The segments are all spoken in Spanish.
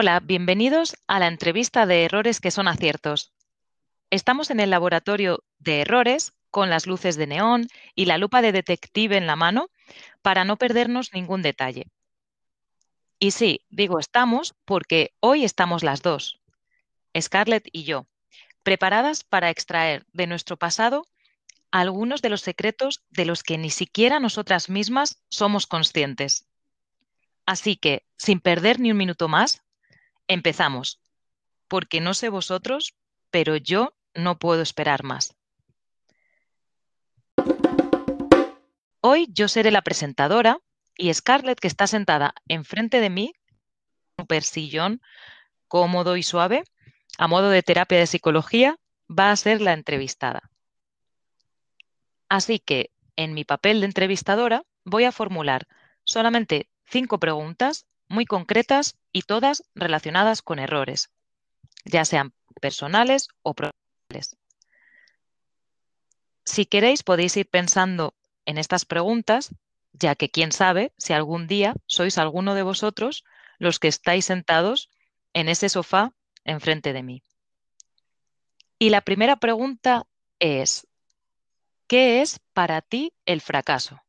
Hola, bienvenidos a la entrevista de errores que son aciertos. Estamos en el laboratorio de errores con las luces de neón y la lupa de detective en la mano para no perdernos ningún detalle. Y sí, digo estamos porque hoy estamos las dos, Scarlett y yo, preparadas para extraer de nuestro pasado algunos de los secretos de los que ni siquiera nosotras mismas somos conscientes. Así que, sin perder ni un minuto más, Empezamos, porque no sé vosotros, pero yo no puedo esperar más. Hoy yo seré la presentadora y Scarlett, que está sentada enfrente de mí, un super sillón cómodo y suave, a modo de terapia de psicología, va a ser la entrevistada. Así que, en mi papel de entrevistadora, voy a formular solamente cinco preguntas muy concretas y todas relacionadas con errores, ya sean personales o profesionales. Si queréis podéis ir pensando en estas preguntas, ya que quién sabe si algún día sois alguno de vosotros los que estáis sentados en ese sofá enfrente de mí. Y la primera pregunta es, ¿qué es para ti el fracaso?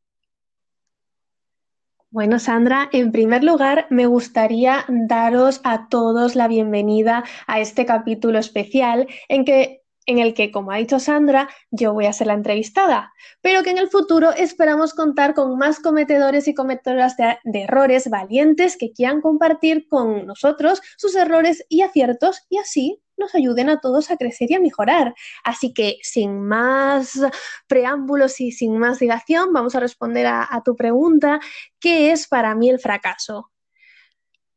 Bueno, Sandra, en primer lugar, me gustaría daros a todos la bienvenida a este capítulo especial en que en el que, como ha dicho Sandra, yo voy a ser la entrevistada, pero que en el futuro esperamos contar con más cometedores y cometedoras de, errores valientes que quieran compartir con nosotros sus errores y aciertos y así nos ayuden a todos a crecer y a mejorar. Así que sin más preámbulos y sin más dilación, vamos a responder a, a tu pregunta, ¿qué es para mí el fracaso?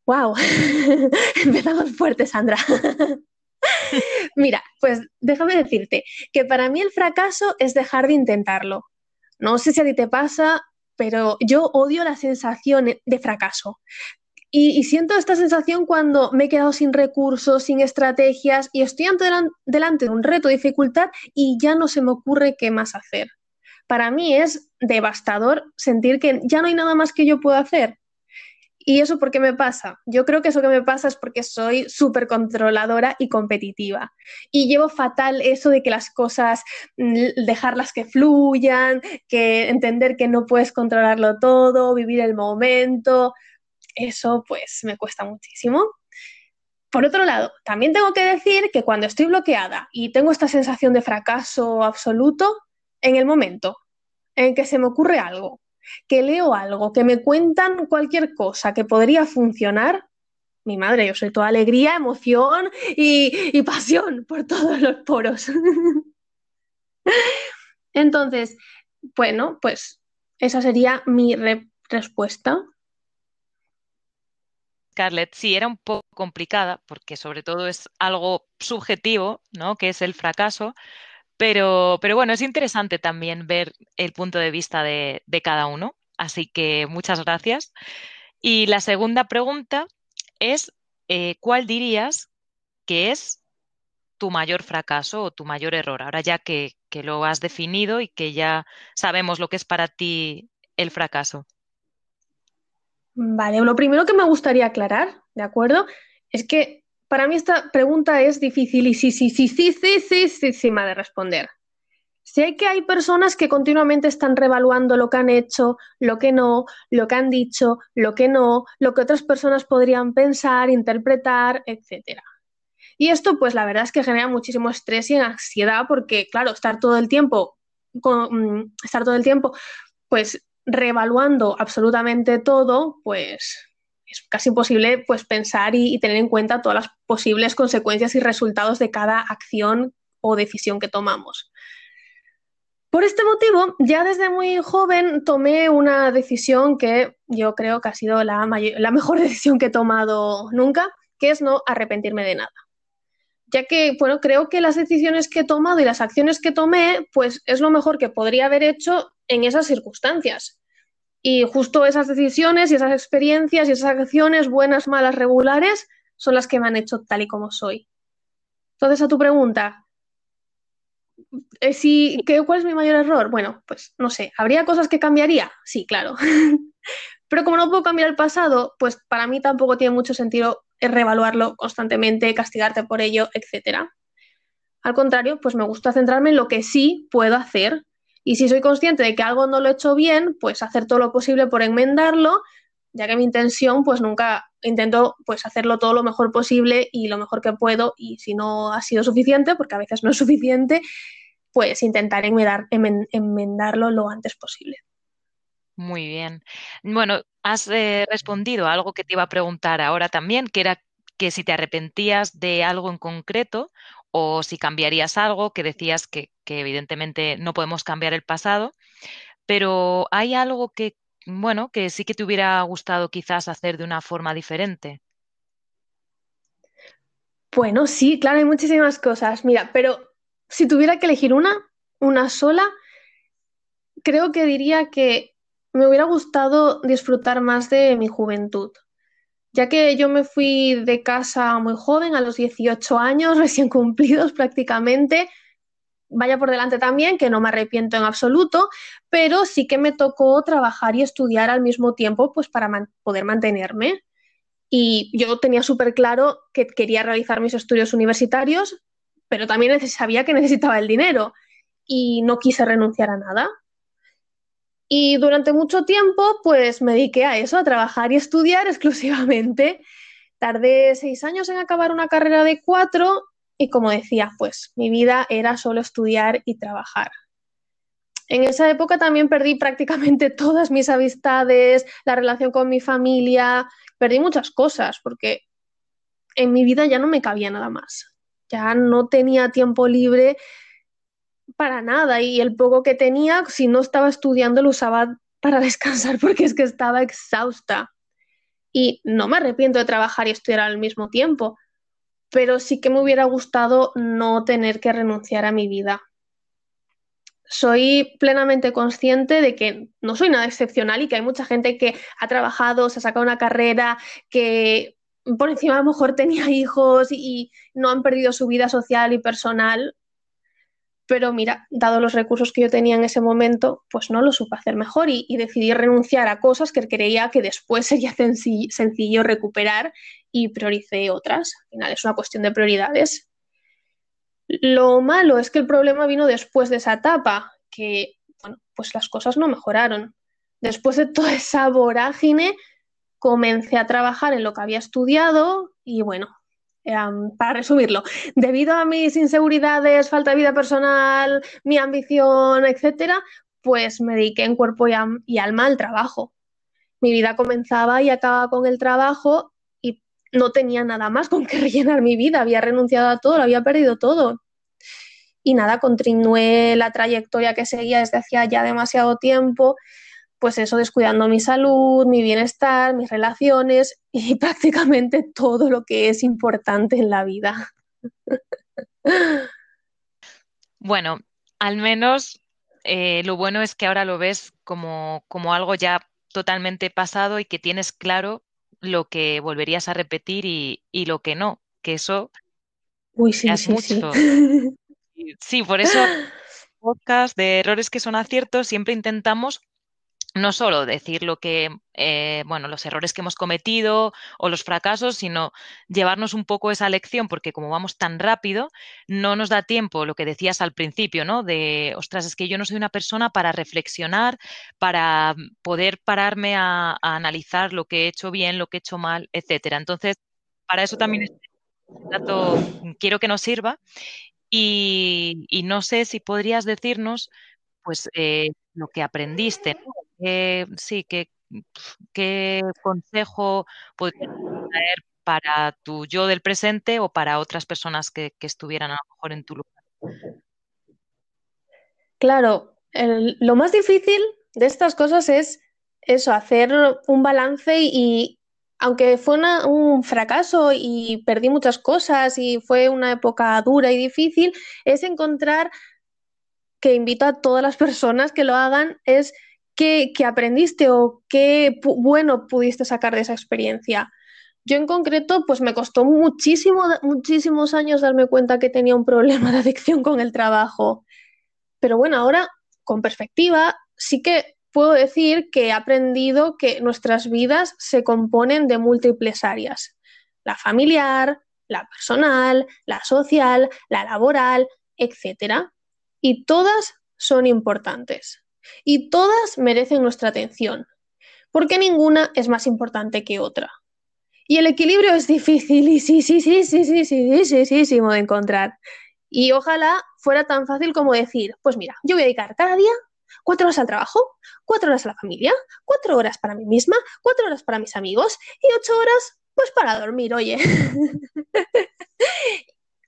¡Wow! Empezamos fuerte, Sandra. Mira, pues déjame decirte que para mí el fracaso es dejar de intentarlo. No sé si a ti te pasa, pero yo odio la sensación de fracaso. Y, siento esta sensación cuando me he quedado sin recursos, sin estrategias y estoy ante, delante de un reto, dificultad y ya no se me ocurre qué más hacer. Para mí es devastador sentir que ya no hay nada más que yo pueda hacer. ¿Y eso por qué me pasa? Yo creo que eso que me pasa es porque soy súper controladora y competitiva. Y llevo fatal eso de que las cosas, mm, dejarlas que fluyan, que entender que no puedes controlarlo todo, vivir el momento eso pues me cuesta muchísimo. Por otro lado, también tengo que decir que cuando estoy bloqueada y tengo esta sensación de fracaso absoluto, en el momento en que se me ocurre algo, que leo algo, que me cuentan cualquier cosa que podría funcionar, mi madre, yo soy toda alegría, emoción y, pasión por todos los poros. Entonces, bueno, pues esa sería mi respuesta. Scarlett, sí, era un poco complicada porque sobre todo es algo subjetivo, ¿no? Que es el fracaso, pero, pero bueno, es interesante también ver el punto de vista de, cada uno, así que muchas gracias. Y la segunda pregunta es, eh, ¿cuál dirías que es tu mayor fracaso o tu mayor error? Ahora ya que, que lo has definido y que ya sabemos lo que es para ti el fracaso. Vale, lo primero que me gustaría aclarar, ¿de acuerdo? Es que para mí esta pregunta es difícil y sí, sí, sí, sí, sí, sí, sí, sí, de responder. Sé que hay personas que continuamente están revaluando lo que han hecho, lo que no, lo que han dicho, lo que no, lo que otras personas podrían pensar, interpretar, etc. Y esto, pues la verdad es que genera muchísimo estrés y ansiedad porque, claro, estar todo el tiempo, con, mm, estar todo el tiempo, pues reevaluando absolutamente todo, pues es casi imposible pues, pensar y, tener en cuenta todas las posibles consecuencias y resultados de cada acción o decisión que tomamos. Por este motivo, ya desde muy joven tomé una decisión que yo creo que ha sido la, la mejor decisión que he tomado nunca, que es no arrepentirme de nada ya que, bueno, creo que las decisiones que he tomado y las acciones que tomé, pues es lo mejor que podría haber hecho en esas circunstancias. Y justo esas decisiones y esas experiencias y esas acciones, buenas, malas, regulares, son las que me han hecho tal y como soy. Entonces, a tu pregunta, eh, si, ¿qué, ¿cuál es mi mayor error? Bueno, pues no sé, ¿habría cosas que cambiaría? Sí, claro. Pero como no puedo cambiar el pasado, pues para mí tampoco tiene mucho sentido reevaluarlo constantemente, castigarte por ello, etc. Al contrario, pues me gusta centrarme en lo que sí puedo hacer. Y si soy consciente de que algo no lo he hecho bien, pues hacer todo lo posible por enmendarlo, ya que mi intención, pues nunca intento pues hacerlo todo lo mejor posible y lo mejor que puedo. Y si no ha sido suficiente, porque a veces no es suficiente, pues intentar enmendarlo lo antes posible. Muy bien. Bueno, has eh, respondido a algo que te iba a preguntar ahora también, que era que si te arrepentías de algo en concreto o si cambiarías algo, que decías que, evidentemente no podemos cambiar el pasado, pero ¿hay algo que, bueno, que sí que te hubiera gustado quizás hacer de una forma diferente? Bueno, sí, claro, hay muchísimas cosas. Mira, pero si tuviera que elegir una, una sola, creo que diría que me hubiera gustado disfrutar más de mi juventud, ya que yo me fui de casa muy joven, a los 18 años, recién cumplidos prácticamente. Vaya por delante también, que no me arrepiento en absoluto, pero sí que me tocó trabajar y estudiar al mismo tiempo, pues para poder mantenerme. Y yo tenía súper claro que quería realizar mis estudios universitarios, pero también sabía que necesitaba el dinero y no quise renunciar a nada. Y durante mucho tiempo, pues me dediqué a eso, a trabajar y estudiar exclusivamente. Tardé seis años en acabar una carrera de cuatro y como decía, pues mi vida era solo estudiar y trabajar. En esa época también perdí prácticamente todas mis amistades, la relación con mi familia, perdí muchas cosas porque en mi vida ya no me cabía nada más. Ya no tenía tiempo libre para nada y el poco que tenía, si no estaba estudiando, lo usaba para descansar porque es que estaba exhausta. Y no me arrepiento de trabajar y estudiar al mismo tiempo, pero sí que me hubiera gustado no tener que renunciar a mi vida. Soy plenamente consciente de que no soy nada excepcional y que hay mucha gente que ha trabajado, se ha sacado una carrera, que por encima a lo mejor tenía hijos y no han perdido su vida social y personal pero mira, dado los recursos que yo tenía en ese momento, pues no lo supe hacer mejor y, decidí renunciar a cosas que creía que después sería sencillo, recuperar y prioricé otras. Al final es una cuestión de prioridades. Lo malo es que el problema vino después de esa etapa, que bueno, pues las cosas no mejoraron. Después de toda esa vorágine, comencé a trabajar en lo que había estudiado y bueno, para resumirlo, debido a mis inseguridades, falta de vida personal, mi ambición, etcétera, pues me dediqué en cuerpo y, alma al trabajo. Mi vida comenzaba y acababa con el trabajo y no tenía nada más con que rellenar mi vida. Había renunciado a todo, lo había perdido todo. Y nada, continué la trayectoria que seguía desde hacía ya demasiado tiempo pues eso, descuidando mi salud, mi bienestar, mis relaciones y prácticamente todo lo que es importante en la vida. Bueno, al menos eh, lo bueno es que ahora lo ves como, como, algo ya totalmente pasado y que tienes claro lo que volverías a repetir y, lo que no, que eso Uy, sí, sí, mucho. Sí. sí, por eso podcast de errores que son aciertos siempre intentamos no solo decir lo que, eh, bueno, los errores que hemos cometido o los fracasos, sino llevarnos un poco esa lección, porque como vamos tan rápido, no nos da tiempo, lo que decías al principio, ¿no? De, ostras, es que yo no soy una persona para reflexionar, para poder pararme a, analizar lo que he hecho bien, lo que he hecho mal, etcétera. Entonces, para eso también dato quiero que nos sirva. Y, no sé si podrías decirnos, pues, eh, lo que aprendiste, ¿no? Sí, ¿qué, qué consejo podrías traer para tu yo del presente o para otras personas que, estuvieran a lo mejor en tu lugar? Claro, lo más difícil de estas cosas es eso, hacer un balance y, aunque fue un fracaso y perdí muchas cosas y fue una época dura y difícil, es encontrar, que invito a todas las personas que lo hagan, es ¿Qué, aprendiste o qué bueno pudiste sacar de esa experiencia? Yo en concreto, pues me costó muchísimo, muchísimos años darme cuenta que tenía un problema de adicción con el trabajo. Pero bueno, ahora, con perspectiva, sí que puedo decir que he aprendido que nuestras vidas se componen de múltiples áreas. la familiar, la personal, la social, la laboral, etc. Y todas son importantes. Y todas merecen nuestra atención, porque ninguna es más importante que otra. Y el equilibrio es difícil y sí, sí, sí, sí, sí, sí, sí, sí, sí, de encontrar. Y ojalá fuera tan fácil como decir, pues mira, yo voy a dedicar cada día cuatro horas al trabajo, cuatro horas a la familia, cuatro horas para mí misma, cuatro horas para mis amigos y ocho horas pues para dormir, oye.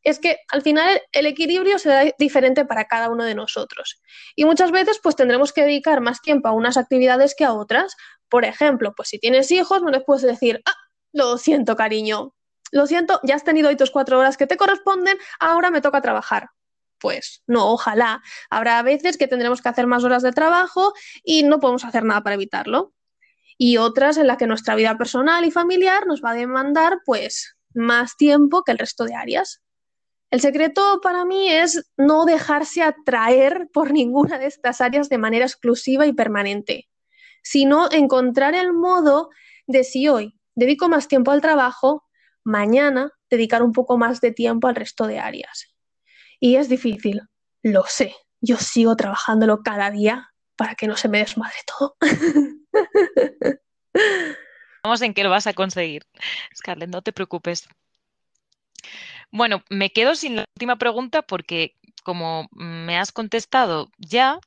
Es que al final el equilibrio será diferente para cada uno de nosotros. Y muchas veces pues tendremos que dedicar más tiempo a unas actividades que a otras. Por ejemplo, pues si tienes hijos no les puedes decir, ah, lo siento cariño, lo siento, ya has tenido hoy tus cuatro horas que te corresponden, ahora me toca trabajar. Pues no, ojalá. Habrá veces que tendremos que hacer más horas de trabajo y no podemos hacer nada para evitarlo y otras en las que nuestra vida personal y familiar nos va a demandar pues más tiempo que el resto de áreas. El secreto para mí es no dejarse atraer por ninguna de estas áreas de manera exclusiva y permanente, sino encontrar el modo de si hoy dedico más tiempo al trabajo, mañana dedicar un poco más de tiempo al resto de áreas. Y es difícil, lo sé, yo sigo trabajándolo cada día para que no se me desmadre todo. Vamos en qué lo vas a conseguir. Scarlett, no te preocupes. Bueno, me quedo sin la última pregunta porque como me has contestado ya,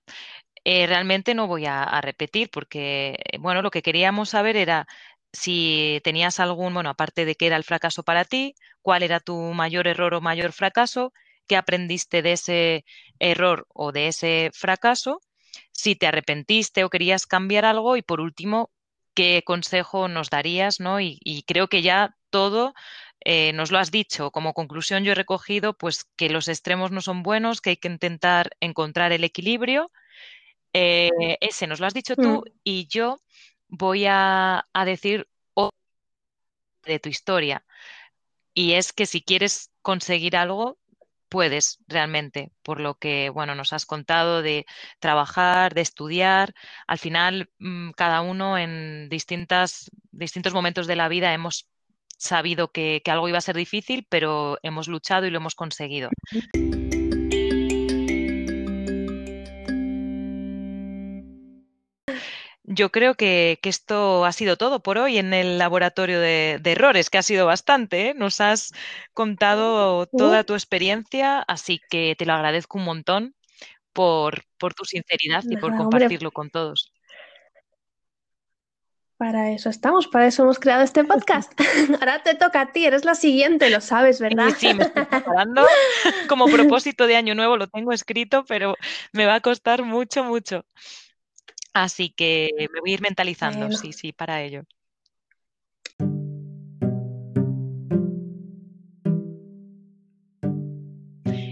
eh, realmente no voy a, repetir porque, bueno, lo que queríamos saber era si tenías algún, bueno, aparte de qué era el fracaso para ti, cuál era tu mayor error o mayor fracaso, qué aprendiste de ese error o de ese fracaso si te arrepentiste o querías cambiar algo y por último, qué consejo nos darías, ¿no? Y, creo que ya todo eh, nos lo has dicho. Como conclusión yo he recogido pues que los extremos no son buenos, que hay que intentar encontrar el equilibrio. Eh, ese nos lo has dicho tú mm. y yo voy a, a decir de tu historia. Y es que si quieres conseguir algo, puedes realmente, por lo que, bueno, nos has contado de trabajar, de estudiar. Al final, mm, cada uno en distintas, distintos momentos de la vida hemos sabido que, que algo iba a ser difícil, pero hemos luchado y lo hemos conseguido. Yo creo que, esto ha sido todo por hoy en el laboratorio de, errores, que ha sido bastante. ¿eh? Nos has contado toda tu experiencia, así que te lo agradezco un montón por, tu sinceridad y por compartirlo con todos. Para eso estamos, para eso hemos creado este podcast. Ahora te toca a ti, eres la siguiente, lo sabes, ¿verdad? Sí, me estoy preparando. Como propósito de año nuevo lo tengo escrito, pero me va a costar mucho, mucho. Así que me voy a ir mentalizando, sí, sí, para ello.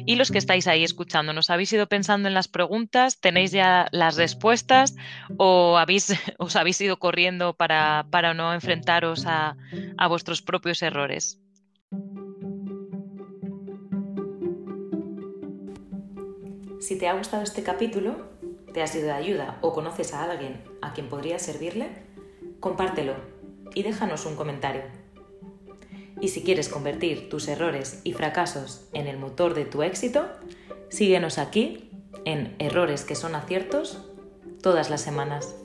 Y los que estáis ahí escuchándonos, ¿habéis ido pensando en las preguntas? ¿Tenéis ya las respuestas? ¿O habéis, os habéis ido corriendo para, para no enfrentaros a, a vuestros propios errores? Si te ha gustado este capítulo, te ha sido de ayuda o conoces a alguien a quien podría servirle, compártelo y déjanos un comentario. Y si quieres convertir tus errores y fracasos en el motor de tu éxito, síguenos aquí en Errores que son aciertos todas las semanas.